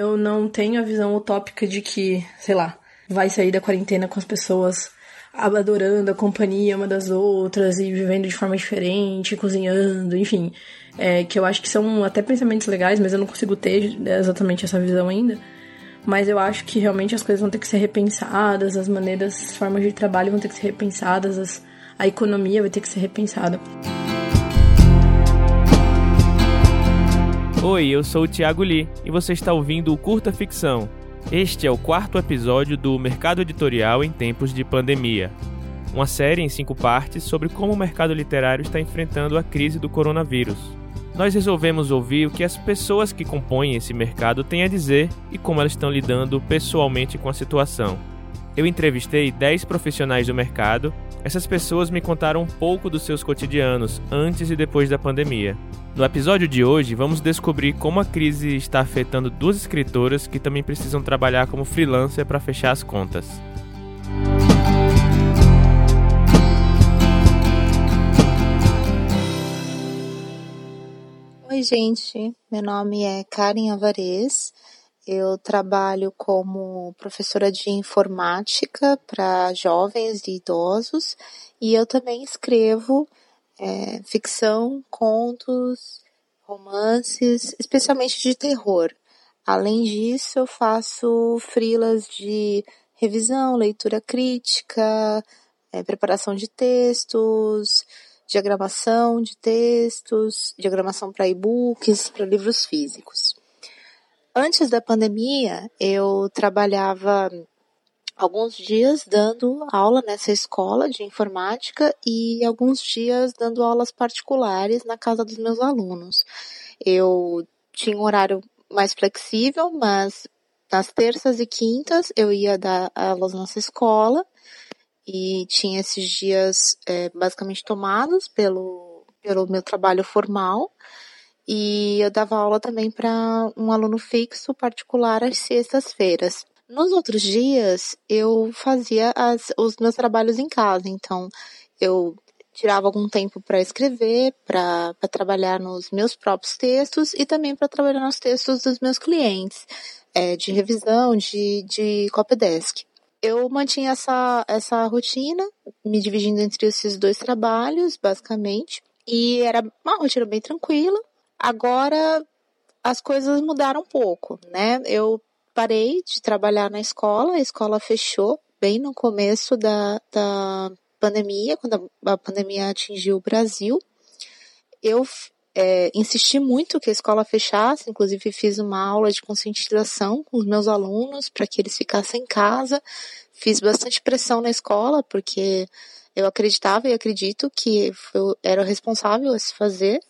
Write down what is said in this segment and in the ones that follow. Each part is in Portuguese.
Eu não tenho a visão utópica de que, sei lá, vai sair da quarentena com as pessoas adorando a companhia uma das outras e vivendo de forma diferente, cozinhando, enfim. É, que eu acho que são até pensamentos legais, mas eu não consigo ter exatamente essa visão ainda. Mas eu acho que realmente as coisas vão ter que ser repensadas, as maneiras, as formas de trabalho vão ter que ser repensadas, as, a economia vai ter que ser repensada. Oi, eu sou o Thiago Lee e você está ouvindo o Curta Ficção. Este é o quarto episódio do Mercado Editorial em Tempos de Pandemia. Uma série em cinco partes sobre como o mercado literário está enfrentando a crise do coronavírus. Nós resolvemos ouvir o que as pessoas que compõem esse mercado têm a dizer e como elas estão lidando pessoalmente com a situação. Eu entrevistei 10 profissionais do mercado. Essas pessoas me contaram um pouco dos seus cotidianos antes e depois da pandemia. No episódio de hoje, vamos descobrir como a crise está afetando duas escritoras que também precisam trabalhar como freelancer para fechar as contas. Oi, gente. Meu nome é Karen Avarez. Eu trabalho como professora de informática para jovens e idosos e eu também escrevo é, ficção, contos, romances, especialmente de terror. Além disso, eu faço frilas de revisão, leitura crítica, é, preparação de textos, diagramação de textos, diagramação para e-books, para livros físicos. Antes da pandemia, eu trabalhava alguns dias dando aula nessa escola de informática e alguns dias dando aulas particulares na casa dos meus alunos. Eu tinha um horário mais flexível, mas nas terças e quintas eu ia dar aulas nessa escola e tinha esses dias é, basicamente tomados pelo, pelo meu trabalho formal. E eu dava aula também para um aluno fixo particular às sextas-feiras. Nos outros dias, eu fazia as, os meus trabalhos em casa, então eu tirava algum tempo para escrever, para trabalhar nos meus próprios textos e também para trabalhar nos textos dos meus clientes, é, de revisão, de, de copydesk. Eu mantinha essa, essa rotina, me dividindo entre esses dois trabalhos, basicamente, e era uma rotina bem tranquila. Agora as coisas mudaram um pouco, né? Eu parei de trabalhar na escola, a escola fechou bem no começo da, da pandemia, quando a, a pandemia atingiu o Brasil. Eu é, insisti muito que a escola fechasse, inclusive fiz uma aula de conscientização com os meus alunos para que eles ficassem em casa. Fiz bastante pressão na escola, porque eu acreditava e acredito que eu era responsável a se fazer,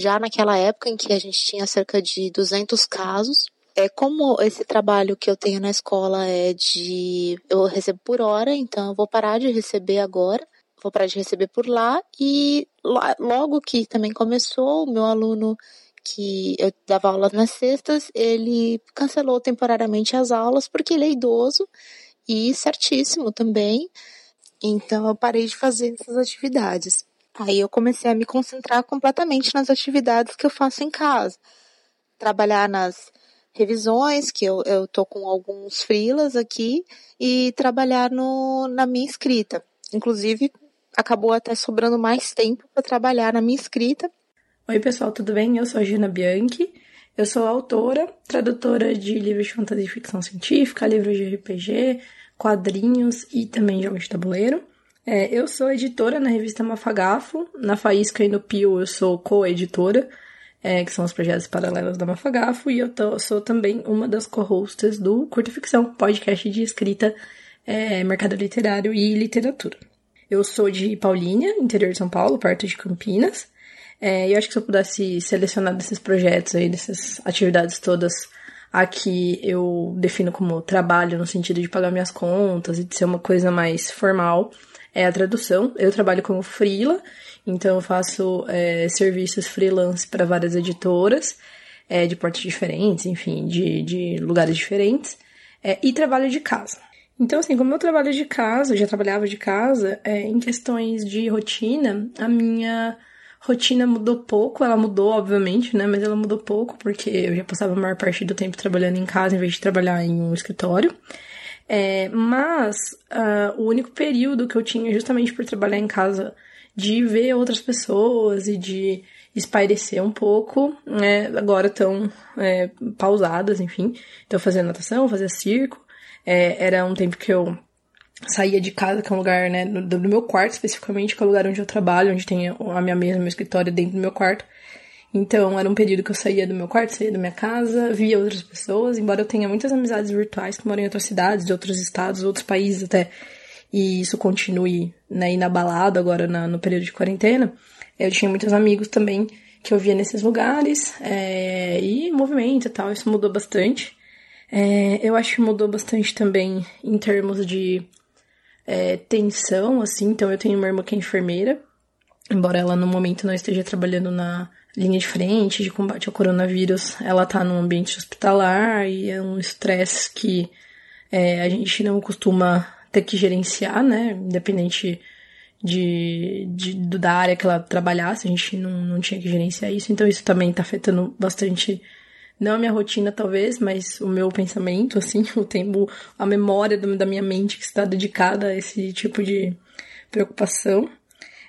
já naquela época em que a gente tinha cerca de 200 casos é como esse trabalho que eu tenho na escola é de eu recebo por hora, então eu vou parar de receber agora, vou parar de receber por lá e logo que também começou, o meu aluno que eu dava aulas nas sextas, ele cancelou temporariamente as aulas porque ele é idoso e certíssimo também. Então eu parei de fazer essas atividades. Aí eu comecei a me concentrar completamente nas atividades que eu faço em casa. Trabalhar nas revisões, que eu, eu tô com alguns frilas aqui, e trabalhar no, na minha escrita. Inclusive, acabou até sobrando mais tempo para trabalhar na minha escrita. Oi, pessoal, tudo bem? Eu sou a Gina Bianchi. Eu sou autora, tradutora de livros de fantasia e ficção científica, livros de RPG, quadrinhos e também jogos de tabuleiro. É, eu sou editora na revista Mafagafo. Na Faísca e no Pio eu sou co-editora é, que são os projetos paralelos da Mafagafo, e eu tô, sou também uma das co-hosts do Curta Ficção, podcast de escrita, é, mercado literário e literatura. Eu sou de Paulínia, interior de São Paulo, perto de Campinas, é, e eu acho que se eu pudesse selecionar desses projetos aí, dessas atividades todas, aqui eu defino como trabalho no sentido de pagar minhas contas e de ser uma coisa mais formal, é a tradução. Eu trabalho como freela, então eu faço é, serviços freelance para várias editoras, é, de portos diferentes, enfim, de, de lugares diferentes, é, e trabalho de casa. Então, assim, como eu trabalho de casa, eu já trabalhava de casa, é, em questões de rotina, a minha rotina mudou pouco, ela mudou, obviamente, né? Mas ela mudou pouco, porque eu já passava a maior parte do tempo trabalhando em casa em vez de trabalhar em um escritório. É, mas uh, o único período que eu tinha, justamente por trabalhar em casa, de ver outras pessoas e de espairecer um pouco, né? Agora estão é, pausadas, enfim. Então, fazendo natação, fazia circo. É, era um tempo que eu saía de casa, que é um lugar, né, do, do, meu quarto especificamente, que é o lugar onde eu trabalho, onde tem a minha mesa, meu escritório dentro do meu quarto. Então, era um período que eu saía do meu quarto, saía da minha casa, via outras pessoas, embora eu tenha muitas amizades virtuais que moram em outras cidades, de outros estados, outros países até, e isso continue, né, inabalado agora na, no período de quarentena, eu tinha muitos amigos também que eu via nesses lugares, é, e movimento e tal, isso mudou bastante. É, eu acho que mudou bastante também em termos de é, tensão, assim. Então, eu tenho uma irmã que é enfermeira, embora ela no momento não esteja trabalhando na linha de frente de combate ao coronavírus, ela tá num ambiente hospitalar e é um estresse que é, a gente não costuma ter que gerenciar, né? Independente de, de, da área que ela trabalhasse, a gente não, não tinha que gerenciar isso. Então, isso também tá afetando bastante não a minha rotina talvez, mas o meu pensamento, assim, o tempo, a memória da minha mente que está dedicada a esse tipo de preocupação.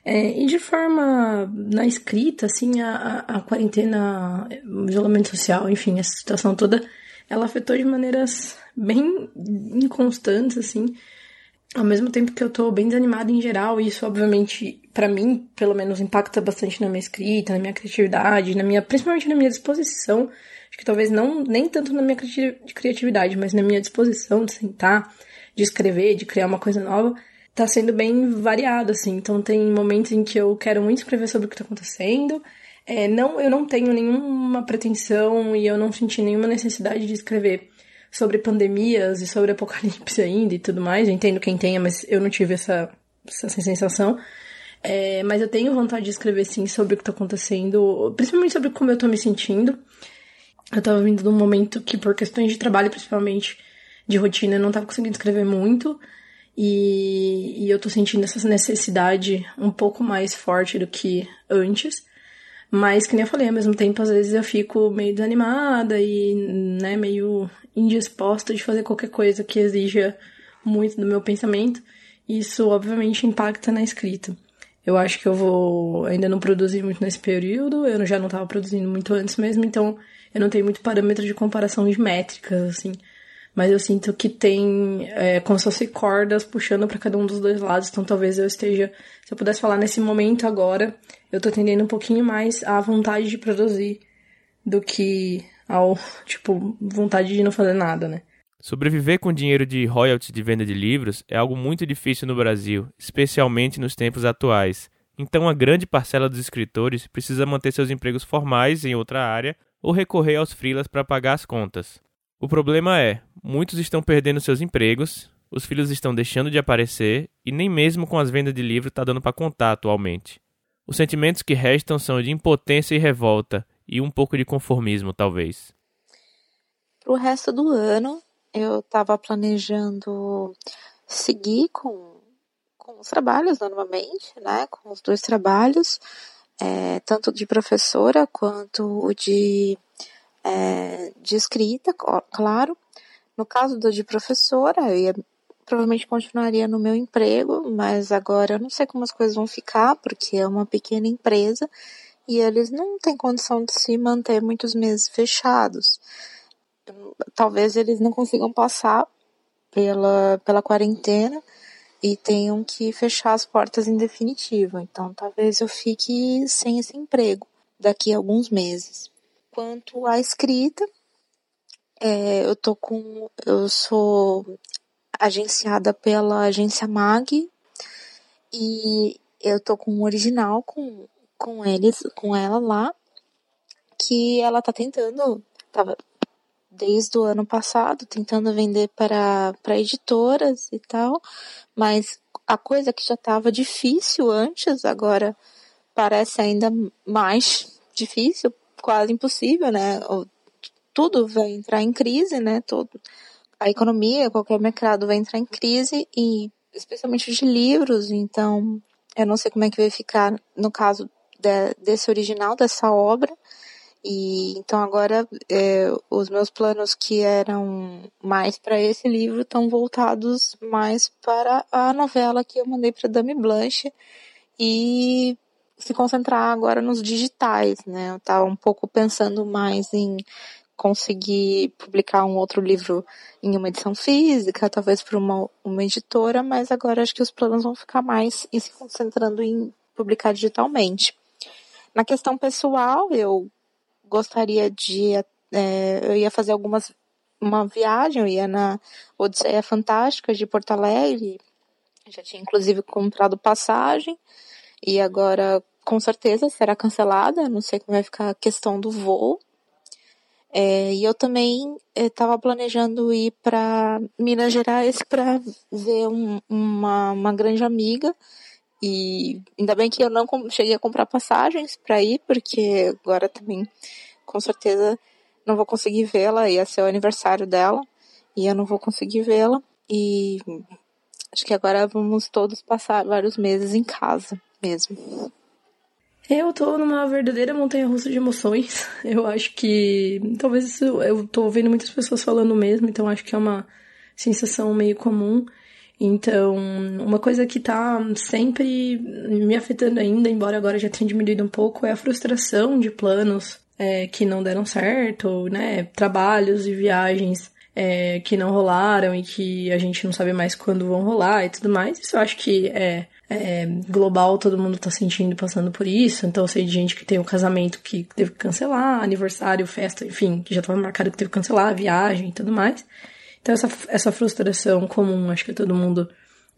É, e de forma na escrita, assim, a, a, quarentena, o isolamento social, enfim, essa situação toda, ela afetou de maneiras bem inconstantes, assim. Ao mesmo tempo que eu tô bem desanimada em geral, e isso obviamente, para mim, pelo menos, impacta bastante na minha escrita, na minha criatividade, na minha, principalmente na minha disposição Acho que talvez não nem tanto na minha criatividade, mas na minha disposição de sentar, de escrever, de criar uma coisa nova, tá sendo bem variado, assim. Então tem momentos em que eu quero muito escrever sobre o que tá acontecendo. É, não, eu não tenho nenhuma pretensão e eu não senti nenhuma necessidade de escrever sobre pandemias e sobre apocalipse ainda e tudo mais. Eu entendo quem tenha, mas eu não tive essa, essa sensação. É, mas eu tenho vontade de escrever sim sobre o que tá acontecendo, principalmente sobre como eu tô me sentindo. Eu tava vindo de um momento que, por questões de trabalho, principalmente de rotina, eu não tava conseguindo escrever muito. E, e eu tô sentindo essa necessidade um pouco mais forte do que antes. Mas, que nem eu falei, ao mesmo tempo, às vezes eu fico meio desanimada e, né, meio indisposta de fazer qualquer coisa que exija muito do meu pensamento. Isso, obviamente, impacta na escrita. Eu acho que eu vou ainda não produzir muito nesse período, eu já não estava produzindo muito antes mesmo, então eu não tenho muito parâmetro de comparação de métricas, assim. Mas eu sinto que tem é, como se fosse cordas puxando para cada um dos dois lados. Então talvez eu esteja. Se eu pudesse falar nesse momento agora, eu tô tendendo um pouquinho mais à vontade de produzir do que ao, tipo, vontade de não fazer nada, né? Sobreviver com dinheiro de royalties de venda de livros é algo muito difícil no Brasil, especialmente nos tempos atuais. Então, a grande parcela dos escritores precisa manter seus empregos formais em outra área ou recorrer aos freelas para pagar as contas. O problema é, muitos estão perdendo seus empregos, os filhos estão deixando de aparecer e nem mesmo com as vendas de livro está dando para contar atualmente. Os sentimentos que restam são de impotência e revolta, e um pouco de conformismo, talvez. Para o resto do ano, eu estava planejando seguir com, com os trabalhos normalmente, né? Com os dois trabalhos, é, tanto de professora quanto o de, é, de escrita, claro. No caso do de professora, eu ia, provavelmente continuaria no meu emprego, mas agora eu não sei como as coisas vão ficar, porque é uma pequena empresa e eles não têm condição de se manter muitos meses fechados. Talvez eles não consigam passar pela, pela quarentena e tenham que fechar as portas em definitivo. Então, talvez eu fique sem esse emprego daqui a alguns meses. Quanto à escrita, é, eu tô com, eu sou agenciada pela agência Mag e eu tô com um original com, com eles, com ela lá, que ela tá tentando, tava desde o ano passado tentando vender para, para editoras e tal, mas a coisa que já estava difícil antes, agora parece ainda mais difícil, quase impossível, né? Tudo vai entrar em crise, né? Todo, a economia, qualquer mercado vai entrar em crise e especialmente de livros, então eu não sei como é que vai ficar no caso de, desse original, dessa obra. E então agora é, os meus planos que eram mais para esse livro estão voltados mais para a novela que eu mandei para Dame Blanche e se concentrar agora nos digitais, né? Eu estava um pouco pensando mais em conseguir publicar um outro livro em uma edição física, talvez para uma, uma editora, mas agora acho que os planos vão ficar mais em se concentrando em publicar digitalmente. Na questão pessoal, eu gostaria de. É, eu ia fazer algumas. Uma viagem, eu ia na Odisseia Fantástica de Porto Alegre, já tinha inclusive comprado passagem, e agora com certeza será cancelada, não sei como vai ficar a questão do voo. É, e eu também estava planejando ir para Minas Gerais para ver um, uma, uma grande amiga. E ainda bem que eu não cheguei a comprar passagens para ir, porque agora também, com certeza, não vou conseguir vê-la. Ia ser o aniversário dela e eu não vou conseguir vê-la. E acho que agora vamos todos passar vários meses em casa mesmo. Eu tô numa verdadeira montanha russa de emoções. Eu acho que. Talvez isso. Eu tô ouvindo muitas pessoas falando mesmo, então acho que é uma sensação meio comum. Então, uma coisa que tá sempre me afetando ainda, embora agora já tenha diminuído um pouco, é a frustração de planos é, que não deram certo, né? Trabalhos e viagens é, que não rolaram e que a gente não sabe mais quando vão rolar e tudo mais. Isso eu acho que é é, global, todo mundo tá sentindo, passando por isso. Então eu sei de gente que tem um casamento que teve que cancelar, aniversário, festa, enfim, que já tava marcado que teve que cancelar, viagem e tudo mais. Então essa, essa frustração comum, acho que todo mundo,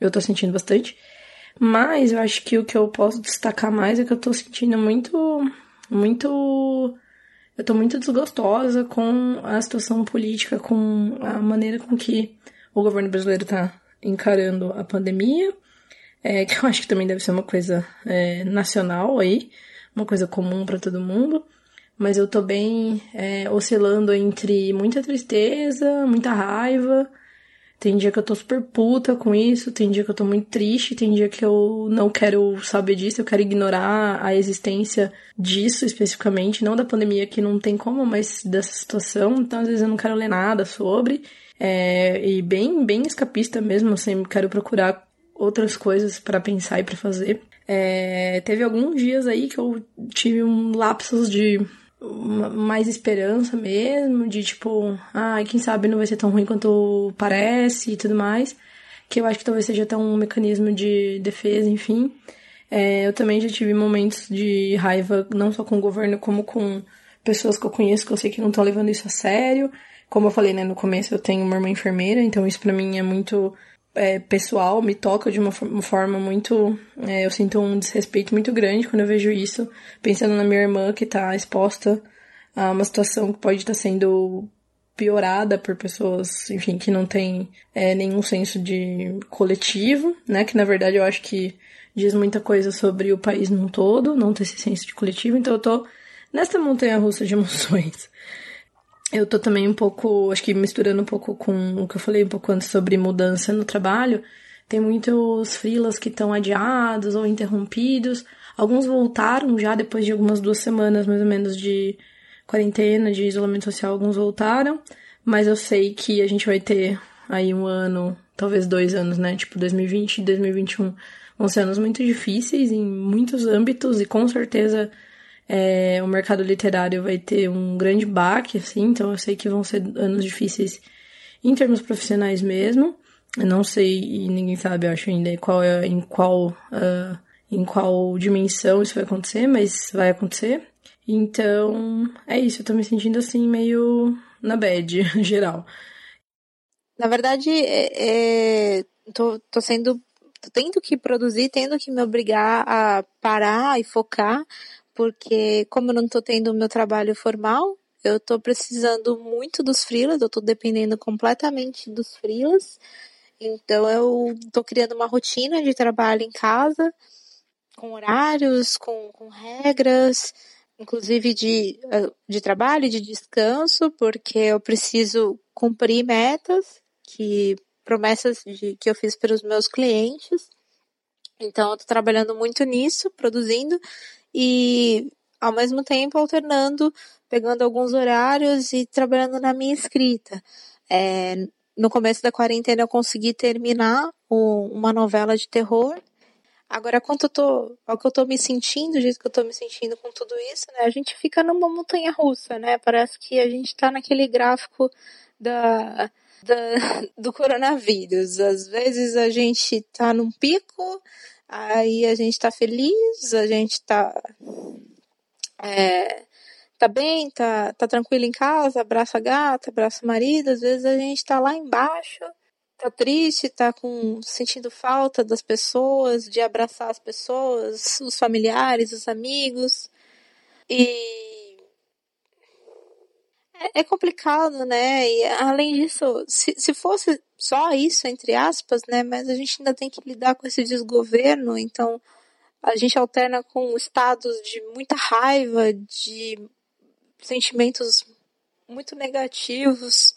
eu tô sentindo bastante. Mas eu acho que o que eu posso destacar mais é que eu tô sentindo muito, muito eu tô muito desgostosa com a situação política, com a maneira com que o governo brasileiro tá encarando a pandemia é, que eu acho que também deve ser uma coisa é, nacional aí, uma coisa comum para todo mundo. Mas eu tô bem é, oscilando entre muita tristeza, muita raiva. Tem dia que eu tô super puta com isso, tem dia que eu tô muito triste, tem dia que eu não quero saber disso, eu quero ignorar a existência disso especificamente, não da pandemia que não tem como, mas dessa situação. Então às vezes eu não quero ler nada sobre. É, e bem, bem escapista mesmo, sempre quero procurar outras coisas para pensar e para fazer. É, teve alguns dias aí que eu tive um lapsos de mais esperança mesmo, de tipo, ah, quem sabe não vai ser tão ruim quanto parece e tudo mais. Que eu acho que talvez seja até um mecanismo de defesa, enfim. É, eu também já tive momentos de raiva, não só com o governo, como com pessoas que eu conheço, que eu sei que não estão levando isso a sério. Como eu falei, né, no começo eu tenho uma irmã enfermeira, então isso para mim é muito é, pessoal me toca de uma, forma muito. É, eu sinto um desrespeito muito grande quando eu vejo isso, pensando na minha irmã que está exposta a uma situação que pode estar tá sendo piorada por pessoas, enfim, que não tem é, nenhum senso de coletivo, né? Que na verdade eu acho que diz muita coisa sobre o país num todo, não ter esse senso de coletivo. Então eu tô nessa montanha russa de emoções. Eu tô também um pouco, acho que misturando um pouco com o que eu falei um pouco antes sobre mudança no trabalho. Tem muitos freelas que estão adiados ou interrompidos. Alguns voltaram já depois de algumas duas semanas, mais ou menos, de quarentena, de isolamento social. Alguns voltaram. Mas eu sei que a gente vai ter aí um ano, talvez dois anos, né? Tipo, 2020 e 2021 vão ser anos muito difíceis em muitos âmbitos e com certeza é, o mercado literário vai ter um grande baque, assim, então eu sei que vão ser anos difíceis em termos profissionais mesmo. Eu não sei, e ninguém sabe, acho ainda, qual é, em qual, uh, em qual dimensão isso vai acontecer, mas vai acontecer. Então, é isso, eu tô me sentindo assim, meio na bad, geral. Na verdade, é, é, tô, tô sendo tô tendo que produzir, tendo que me obrigar a parar e focar, porque como eu não estou tendo o meu trabalho formal, eu estou precisando muito dos freelas, eu estou dependendo completamente dos freelas. Então eu estou criando uma rotina de trabalho em casa, com horários, com, com regras, inclusive de, de trabalho, de descanso, porque eu preciso cumprir metas, que promessas de, que eu fiz para os meus clientes. Então eu estou trabalhando muito nisso, produzindo e ao mesmo tempo alternando, pegando alguns horários e trabalhando na minha escrita. É, no começo da quarentena eu consegui terminar o, uma novela de terror. Agora, quanto eu tô, ao que eu tô me sentindo, o jeito que eu tô me sentindo com tudo isso, né? A gente fica numa montanha russa, né? Parece que a gente tá naquele gráfico da, da do coronavírus. Às vezes a gente tá num pico, aí a gente tá feliz, a gente tá é, tá bem, tá, tá tranquilo em casa, abraça a gata, abraça o marido, às vezes a gente tá lá embaixo, tá triste, tá com sentindo falta das pessoas, de abraçar as pessoas, os familiares, os amigos. E é, complicado, né? E além disso, se, se fosse só isso, entre aspas, né? Mas a gente ainda tem que lidar com esse desgoverno, então a gente alterna com estados de muita raiva, de sentimentos muito negativos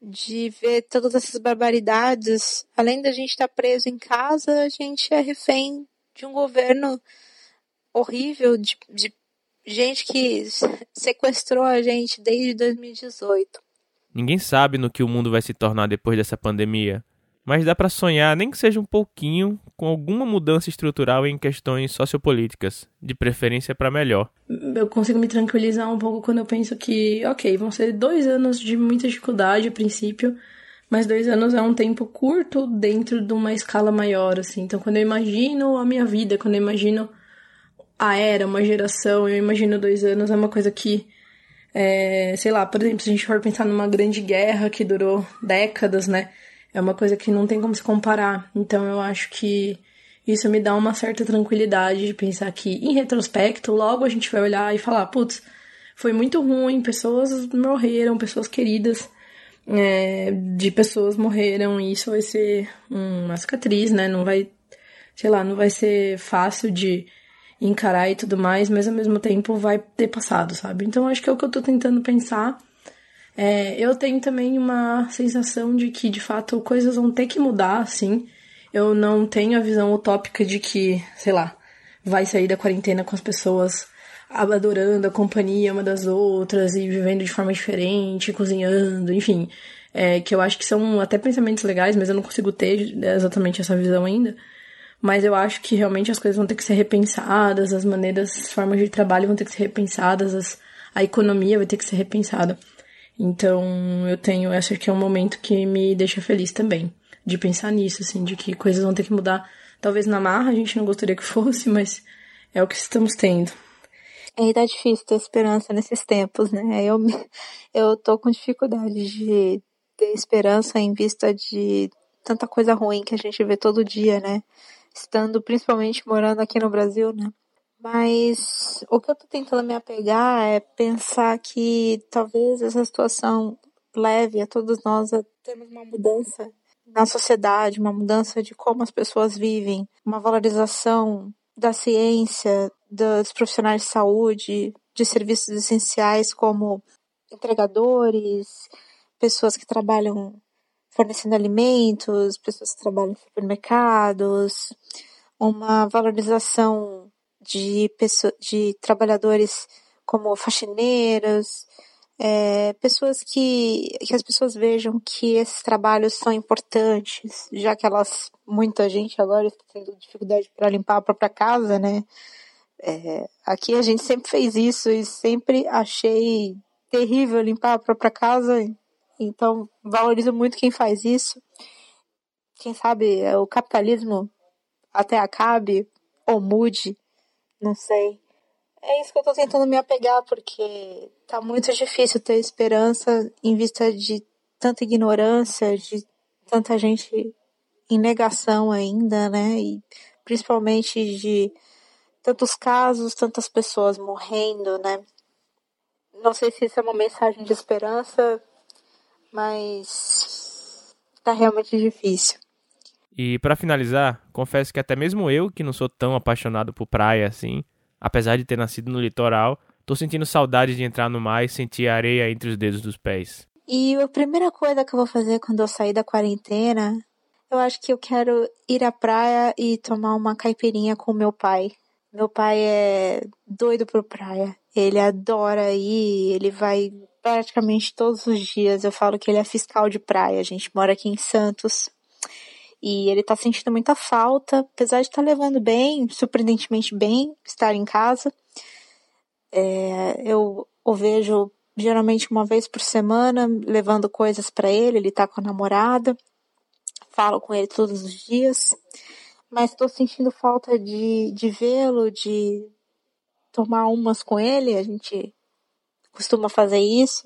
de ver todas essas barbaridades. Além da gente estar preso em casa, a gente é refém de um governo horrível, de, de gente que sequestrou a gente desde 2018. Ninguém sabe no que o mundo vai se tornar depois dessa pandemia mas dá para sonhar, nem que seja um pouquinho, com alguma mudança estrutural em questões sociopolíticas, de preferência para melhor. Eu consigo me tranquilizar um pouco quando eu penso que, ok, vão ser dois anos de muita dificuldade a princípio, mas dois anos é um tempo curto dentro de uma escala maior, assim. Então, quando eu imagino a minha vida, quando eu imagino a era, uma geração, eu imagino dois anos, é uma coisa que é, sei lá, por exemplo, se a gente for pensar numa grande guerra que durou décadas, né? É uma coisa que não tem como se comparar. Então eu acho que isso me dá uma certa tranquilidade de pensar que, em retrospecto, logo a gente vai olhar e falar: putz, foi muito ruim, pessoas morreram, pessoas queridas é, de pessoas morreram, e isso vai ser uma cicatriz, né? Não vai, sei lá, não vai ser fácil de encarar e tudo mais, mas ao mesmo tempo vai ter passado, sabe? Então acho que é o que eu tô tentando pensar é, eu tenho também uma sensação de que, de fato, coisas vão ter que mudar, assim. Eu não tenho a visão utópica de que, sei lá, vai sair da quarentena com as pessoas adorando a companhia uma das outras e vivendo de forma diferente, cozinhando, enfim. É, que eu acho que são até pensamentos legais, mas eu não consigo ter exatamente essa visão ainda. Mas eu acho que realmente as coisas vão ter que ser repensadas, as maneiras, as formas de trabalho vão ter que ser repensadas, as, a economia vai ter que ser repensada. Então, eu tenho, acho que é um momento que me deixa feliz também, de pensar nisso, assim, de que coisas vão ter que mudar. Talvez na marra a gente não gostaria que fosse, mas é o que estamos tendo. É, tá difícil ter esperança nesses tempos, né? Eu, eu tô com dificuldade de ter esperança em vista de tanta coisa ruim que a gente vê todo dia, né? Estando principalmente morando aqui no Brasil, né? Mas o que eu tô tentando me apegar é pensar que talvez essa situação leve a todos nós a termos uma mudança na sociedade, uma mudança de como as pessoas vivem, uma valorização da ciência, dos profissionais de saúde, de serviços essenciais como entregadores, pessoas que trabalham fornecendo alimentos, pessoas que trabalham em supermercados, uma valorização de, pessoas, de trabalhadores como faxineiros, é, pessoas que, que as pessoas vejam que esses trabalhos são importantes, já que elas, muita gente agora está tendo dificuldade para limpar a própria casa, né? É, aqui a gente sempre fez isso e sempre achei terrível limpar a própria casa, então valorizo muito quem faz isso. Quem sabe é, o capitalismo até acabe ou mude não sei. É isso que eu tô tentando me apegar, porque tá muito difícil ter esperança em vista de tanta ignorância, de tanta gente em negação ainda, né? E principalmente de tantos casos, tantas pessoas morrendo, né? Não sei se isso é uma mensagem de esperança, mas tá realmente difícil. E para finalizar, confesso que até mesmo eu, que não sou tão apaixonado por praia assim, apesar de ter nascido no litoral, tô sentindo saudade de entrar no mar e sentir a areia entre os dedos dos pés. E a primeira coisa que eu vou fazer quando eu sair da quarentena, eu acho que eu quero ir à praia e tomar uma caipirinha com meu pai. Meu pai é doido por praia. Ele adora ir, ele vai praticamente todos os dias. Eu falo que ele é fiscal de praia. A gente mora aqui em Santos. E ele tá sentindo muita falta, apesar de estar tá levando bem, surpreendentemente bem, estar em casa. É, eu o vejo geralmente uma vez por semana, levando coisas para ele. Ele tá com a namorada. Falo com ele todos os dias. Mas estou sentindo falta de, de vê-lo, de tomar umas com ele. A gente costuma fazer isso.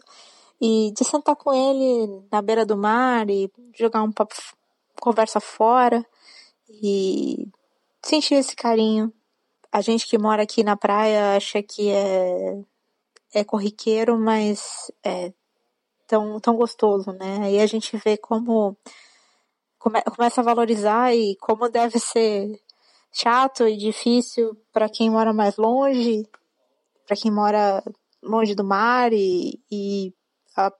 E de sentar com ele na beira do mar e jogar um papo, conversa fora e sentir esse carinho. A gente que mora aqui na praia acha que é, é corriqueiro, mas é tão, tão gostoso, né? Aí a gente vê como come, começa a valorizar e como deve ser chato e difícil para quem mora mais longe, para quem mora longe do mar e, e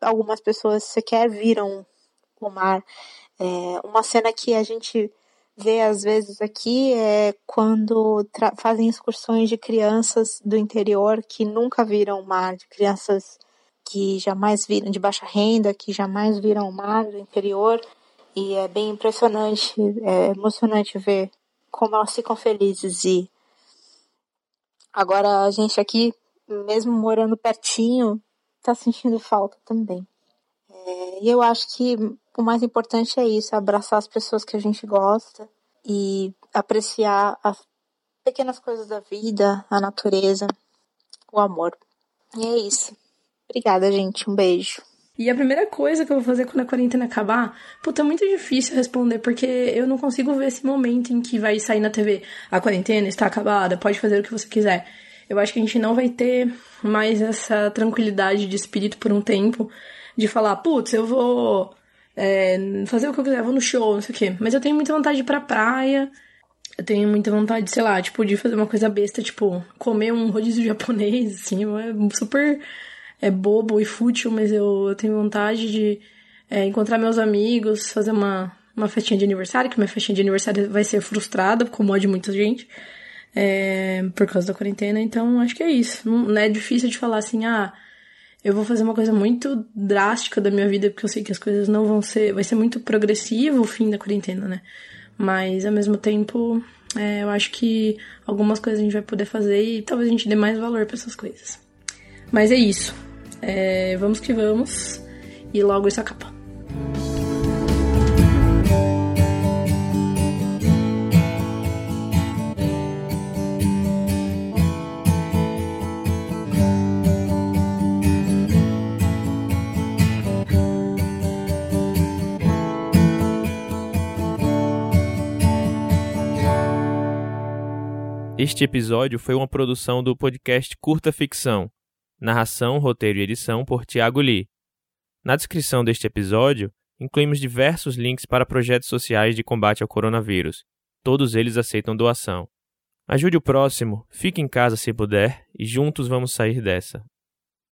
algumas pessoas sequer viram o mar. É, uma cena que a gente vê às vezes aqui é quando fazem excursões de crianças do interior que nunca viram o mar, de crianças que jamais viram, de baixa renda, que jamais viram o mar do interior. E é bem impressionante, é emocionante ver como elas ficam felizes. E agora a gente aqui, mesmo morando pertinho, tá sentindo falta também. É, e eu acho que o mais importante é isso, abraçar as pessoas que a gente gosta e apreciar as pequenas coisas da vida, a natureza, o amor. E é isso. Obrigada, gente. Um beijo. E a primeira coisa que eu vou fazer quando a quarentena acabar, puta, é muito difícil responder, porque eu não consigo ver esse momento em que vai sair na TV. A quarentena está acabada, pode fazer o que você quiser. Eu acho que a gente não vai ter mais essa tranquilidade de espírito por um tempo, de falar, putz, eu vou é, fazer o que eu quiser, vou no show, não sei o quê. Mas eu tenho muita vontade de ir pra praia. Eu tenho muita vontade, sei lá, tipo, de fazer uma coisa besta, tipo, comer um rodízio japonês, assim, é super é bobo e fútil, mas eu, eu tenho vontade de é, encontrar meus amigos, fazer uma, uma festinha de aniversário, que minha festinha de aniversário vai ser frustrada, como a de muita gente, é, por causa da quarentena, então acho que é isso. Não, não é difícil de falar assim, ah, eu vou fazer uma coisa muito drástica da minha vida, porque eu sei que as coisas não vão ser. Vai ser muito progressivo o fim da quarentena, né? Mas ao mesmo tempo, é, eu acho que algumas coisas a gente vai poder fazer e talvez a gente dê mais valor para essas coisas. Mas é isso. É, vamos que vamos. E logo isso acaba. Este episódio foi uma produção do podcast Curta Ficção. Narração, roteiro e edição por Tiago Lee. Na descrição deste episódio, incluímos diversos links para projetos sociais de combate ao coronavírus. Todos eles aceitam doação. Ajude o próximo, fique em casa se puder e juntos vamos sair dessa.